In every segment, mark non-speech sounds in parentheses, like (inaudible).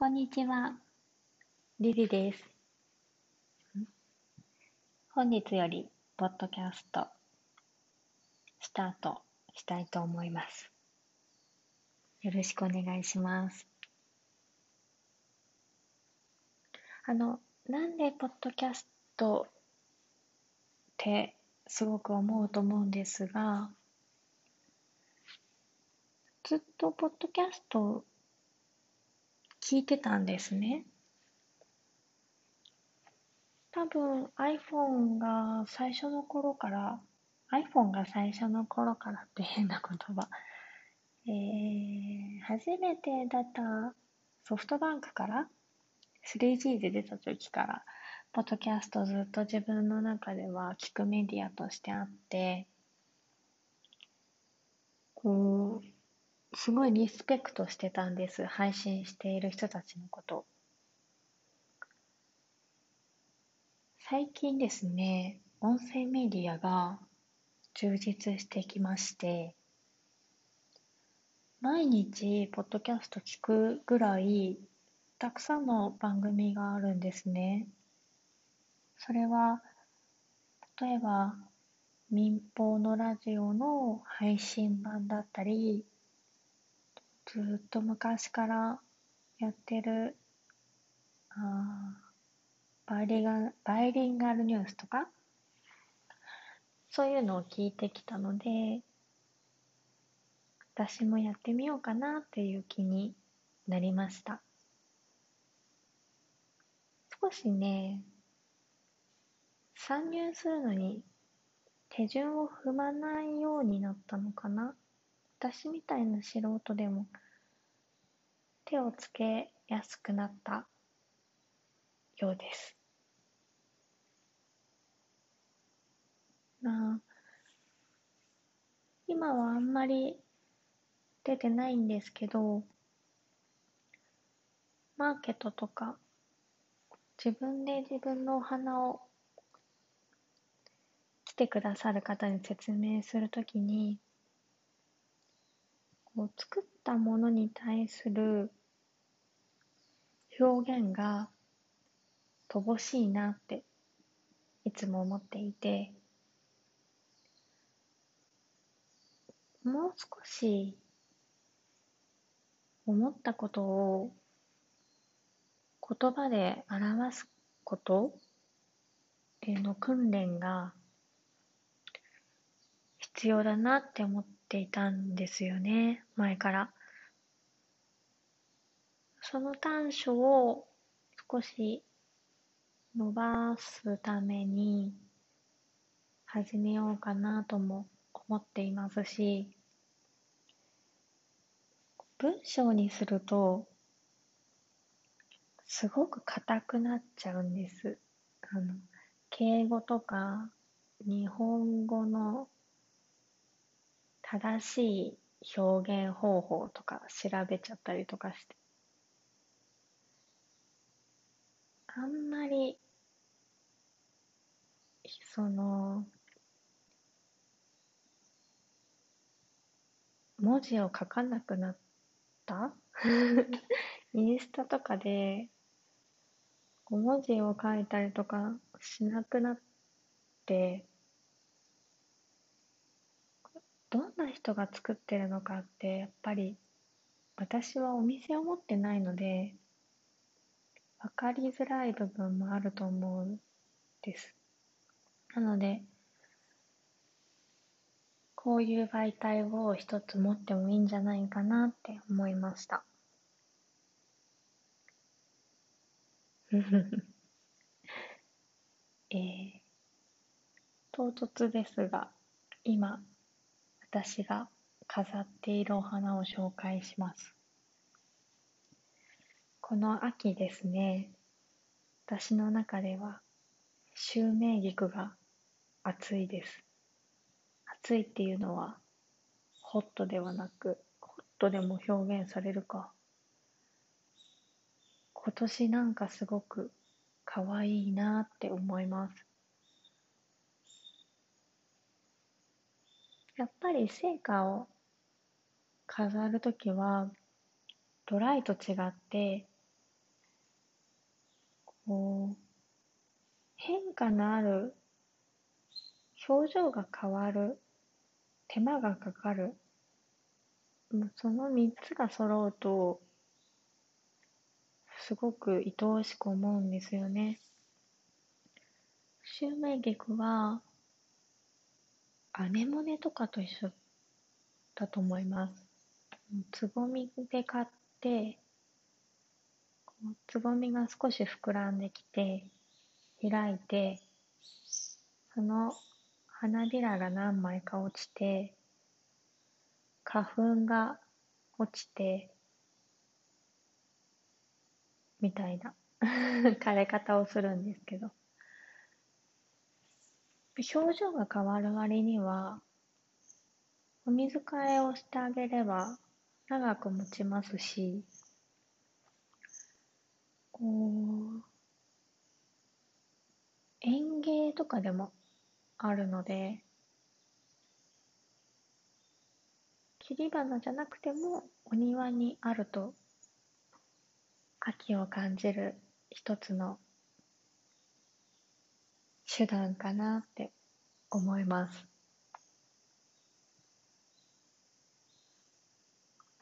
こんにちは。リリです。本日より、ポッドキャスト、スタートしたいと思います。よろしくお願いします。あの、なんでポッドキャストってすごく思うと思うんですが、ずっとポッドキャスト聞いてたんですね。多分 iPhone が最初の頃から、iPhone が最初の頃からって変な言葉。えー、初めてだったソフトバンクから 3G で出た時から、ポッドキャストずっと自分の中では聞くメディアとしてあって、こう、すごいリスペクトしてたんです。配信している人たちのこと。最近ですね、音声メディアが充実してきまして、毎日、ポッドキャスト聞くぐらい、たくさんの番組があるんですね。それは、例えば、民放のラジオの配信版だったり、ずっと昔からやってるあバイリガバイリンガルニュースとか？そういうのを聞いてきたので私もやってみようかなっていう気になりました。少しね参入するのに手順を踏まないようになったのかな。私みたいな素人でも手をつけやすくなったようです。まあ、今はあんまり出てないんですけど、マーケットとか、自分で自分のお花を来てくださる方に説明するときに、こう作ったものに対する表現が乏しいなっていつも思っていてもう少し思ったことを言葉で表すことっていうの訓練が必要だなって思ってていたんですよね前から。その短所を少し伸ばすために始めようかなとも思っていますし文章にするとすごく硬くなっちゃうんです。あの敬語とか日本語の正しい表現方法とか調べちゃったりとかして。あんまり、その、文字を書かなくなった？(laughs) インスタとかで、文字を書いたりとかしなくなって、どんな人が作ってるのかってやっぱり私はお店を持ってないので分かりづらい部分もあると思うんです。なので、こういう媒体を一つ持ってもいいんじゃないかなって思いました。(laughs) えー、唐突ですが、今、私が飾っているお花を紹介します。この秋ですね、私の中では、シュウメイギクが暑いです。暑いっていうのは、ホットではなく、ホットでも表現されるか。今年なんかすごく可愛いなって思います。やっぱり成果を飾るときは、ドライと違ってこう、変化のある表情が変わる手間がかかるその3つが揃うとすごく愛おしく思うんですよね。シュウメイギクはアネモネとかと一緒だと思います。つぼみで買ってつぼみが少し膨らんできて開いてその花びらが何枚か落ちて花粉が落ちてみたいな枯れ方をするんですけど表情が変わる割にはお水替えをしてあげれば長く持ちますしこう園芸とかでもあるので切り花じゃなくてもお庭にあると秋を感じる一つの手段かなって思います。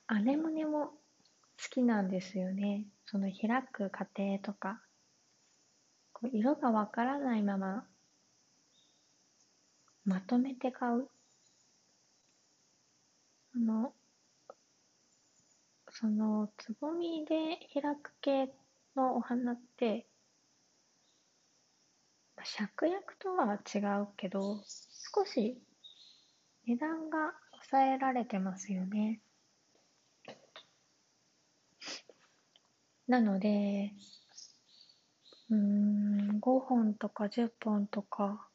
アネモネも好きなんですよね。その開く過程とか、こう色がわからないまままとめて買う。あの、そのつぼみで開く系のお花って芍薬とは違うけど少し値段が抑えられてますよね。なので、うん、5本とか10本とか、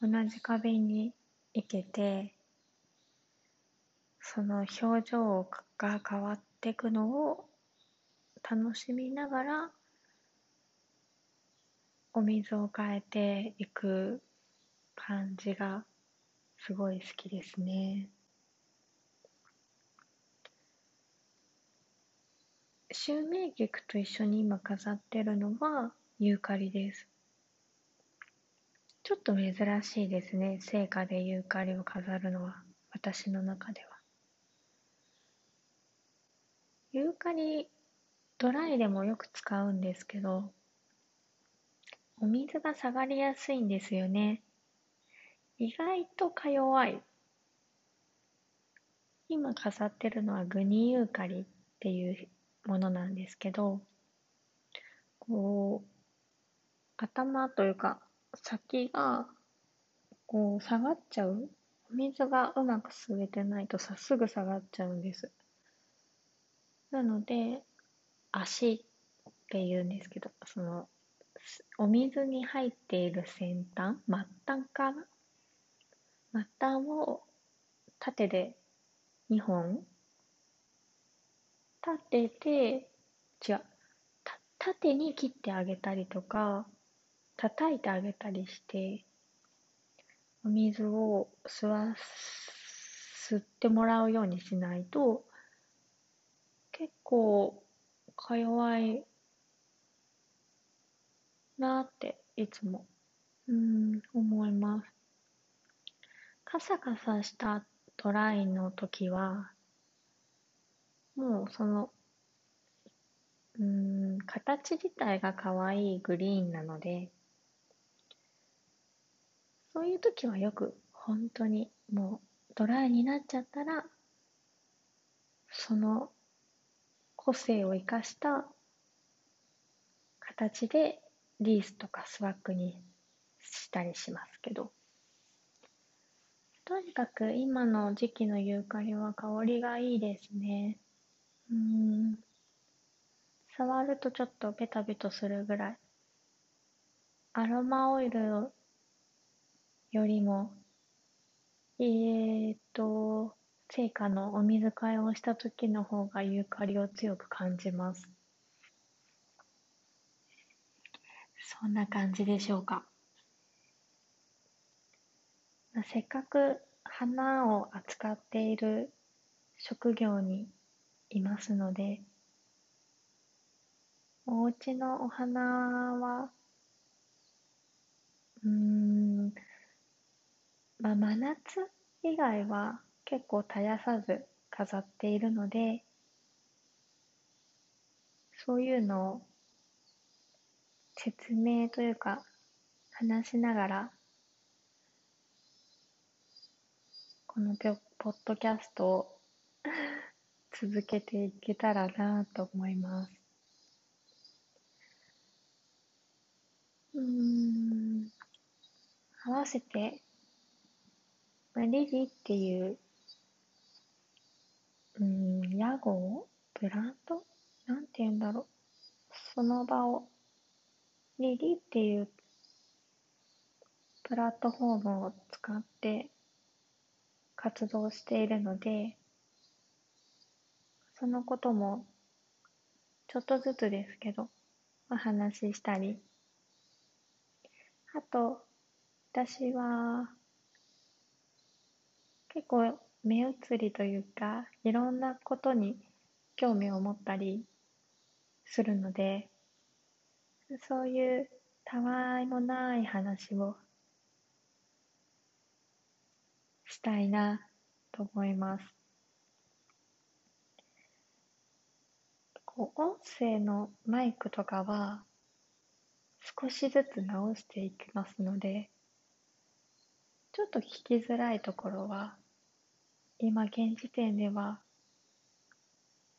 同じ花瓶に生けて、その表情が変わっていくのを楽しみながらお水を変えていく感じがすごい好きですね。シュウメイギクと一緒に今飾ってるのはユーカリです。ちょっと珍しいですね。聖火でユーカリを飾るのは、私の中では。ユーカリ、ドライでもよく使うんですけど、お水が下がりやすいんですよね。意外とか弱い。今飾ってるのはグニユーカリっていうものなんですけど、こう、頭というか先がこう下がっちゃう。お水がうまく吸えてないとさ、すぐ下がっちゃうんです。なので、足って言うんですけど、そのお水に入っている先端、末端かな？末端を縦で2本立てて、違う、縦に切ってあげたりとか、叩いてあげたりして、お水を吸わ、吸ってもらうようにしないと、結構、か弱いなっていつも、うん、思います。カサカサしたトライの時は、もうその、うん、形自体が可愛いグリーンなので、そういう時はよく本当にもうドライになっちゃったら、その個性を生かした形でリースとかスワッグにしたりしますけど、とにかく今の時期のユーカリは香りがいいですね。うん。触るとちょっとベタベタするぐらい。アロマオイルよりも、えー、っと、成果のお水替えをした時の方がユーカリを強く感じます。そんな感じでしょうか。せっかく花を扱っている職業にいますので、お家のお花は、うーん、まあ、真夏以外は結構絶やさず飾っているので、そういうのを説明というか話しながらこのポッドキャストを (laughs) 続けていけたらなと思います。うん、合わせて、まあ、リリっていう、うん、屋号？ブランド？なんて言うんだろう。その場を、リリっていうプラットフォームを使って活動しているので、そのこともちょっとずつですけど、お話ししたり、あと、私は結構目移りというか、いろんなことに興味を持ったりするので、そういうたわいもない話をしたいなと思います。こう音声のマイクとかは少しずつ直していきますので、ちょっと聞きづらいところは、今現時点では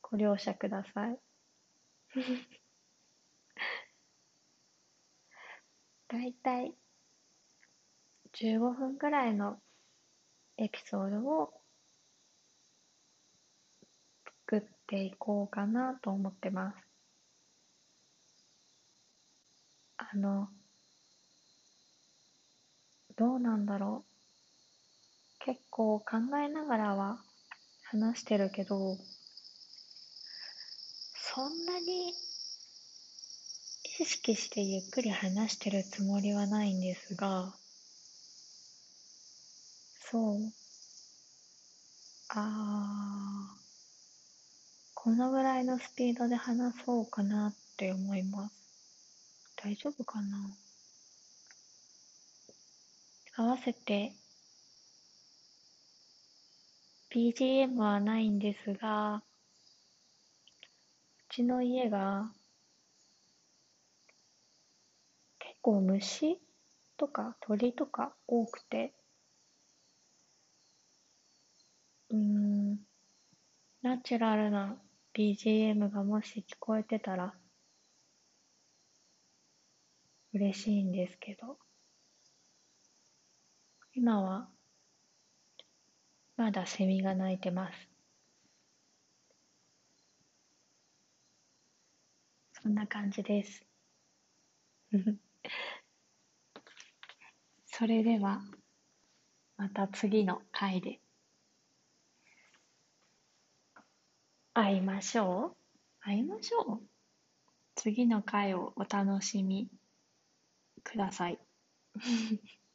ご容赦ください。だいたい15分くらいのエピソードを作っていこうかなと思ってます。あの、どうなんだろう。結構考えながらは話してるけど、そんなに意識してゆっくり話してるつもりはないんですが、そう。あー、このぐらいのスピードで話そうかなって思います。大丈夫かな？合わせて BGM はないんですが、うちの家が結構虫とか鳥とか多くて、うん、ナチュラルな BGM がもし聞こえてたら嬉しいんですけど、今はまだセミが鳴いてます。そんな感じです。それでは、また次の回で会いましょう。会いましょう。次の回をお楽しみください。(laughs)